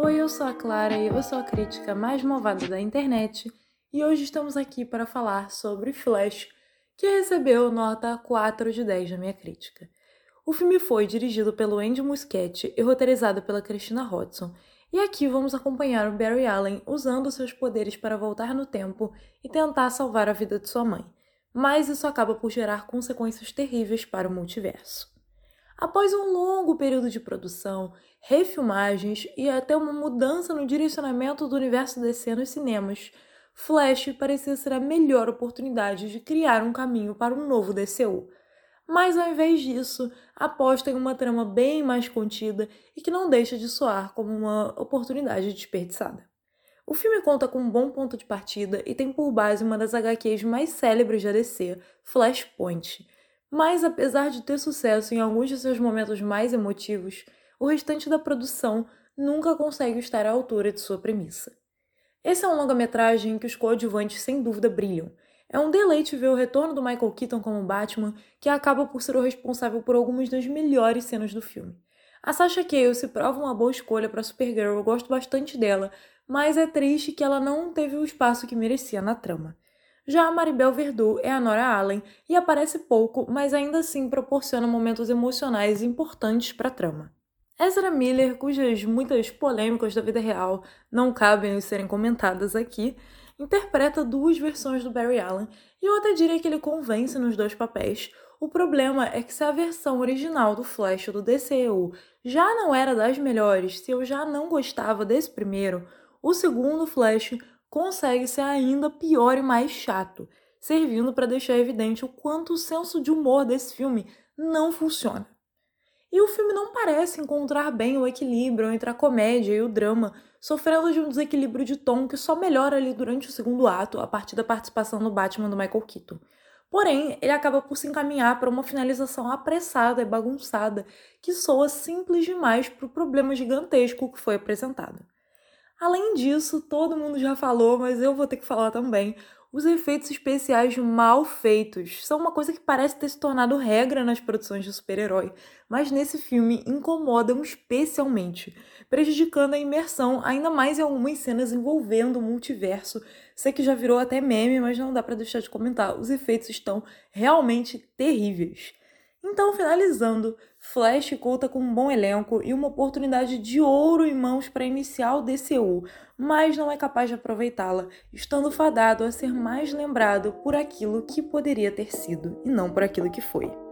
Oi, eu sou a Clara e eu sou a crítica mais malvada da internet e hoje estamos aqui para falar sobre Flash, que recebeu nota 4 de 10 na minha crítica. O filme foi dirigido pelo Andy Muschietti e roteirizado pela Christina Hodson, e aqui vamos acompanhar o Barry Allen usando seus poderes para voltar no tempo e tentar salvar a vida de sua mãe, mas isso acaba por gerar consequências terríveis para o multiverso. Após um longo período de produção, refilmagens e até uma mudança no direcionamento do universo DC nos cinemas, Flash parecia ser a melhor oportunidade de criar um caminho para um novo DCU. Mas ao invés disso, aposta em uma trama bem mais contida e que não deixa de soar como uma oportunidade desperdiçada. O filme conta com um bom ponto de partida e tem por base uma das HQs mais célebres da DC, Flashpoint, mas apesar de ter sucesso em alguns de seus momentos mais emotivos, o restante da produção nunca consegue estar à altura de sua premissa. Esse é um longa-metragem em que os coadjuvantes sem dúvida brilham. É um deleite ver o retorno do Michael Keaton como Batman, que acaba por ser o responsável por algumas das melhores cenas do filme. A Sasha Cale se prova uma boa escolha para Supergirl, eu gosto bastante dela, mas é triste que ela não teve o espaço que merecia na trama. Já a Maribel Verdú é a Nora Allen e aparece pouco, mas ainda assim proporciona momentos emocionais importantes para a trama. Ezra Miller, cujas muitas polêmicas da vida real não cabem serem comentadas aqui, interpreta duas versões do Barry Allen e eu até diria que ele convence nos dois papéis. O problema é que se a versão original do Flash do DCEU já não era das melhores, se eu já não gostava desse primeiro, o segundo Flash consegue ser ainda pior e mais chato, servindo para deixar evidente o quanto o senso de humor desse filme não funciona. E o filme não parece encontrar bem o equilíbrio entre a comédia e o drama, sofrendo de um desequilíbrio de tom que só melhora ali durante o segundo ato, a partir da participação do Batman do Michael Keaton. Porém, ele acaba por se encaminhar para uma finalização apressada e bagunçada, que soa simples demais para o problema gigantesco que foi apresentado. Além disso, todo mundo já falou, mas eu vou ter que falar também. Os efeitos especiais mal feitos são uma coisa que parece ter se tornado regra nas produções de super-herói, mas nesse filme incomodam especialmente, prejudicando a imersão ainda mais em algumas cenas envolvendo o multiverso. Sei que já virou até meme, mas não dá para deixar de comentar. Os efeitos estão realmente terríveis. Então, finalizando, Flash conta com um bom elenco e uma oportunidade de ouro em mãos para iniciar o DCU, mas não é capaz de aproveitá-la, estando fadado a ser mais lembrado por aquilo que poderia ter sido e não por aquilo que foi.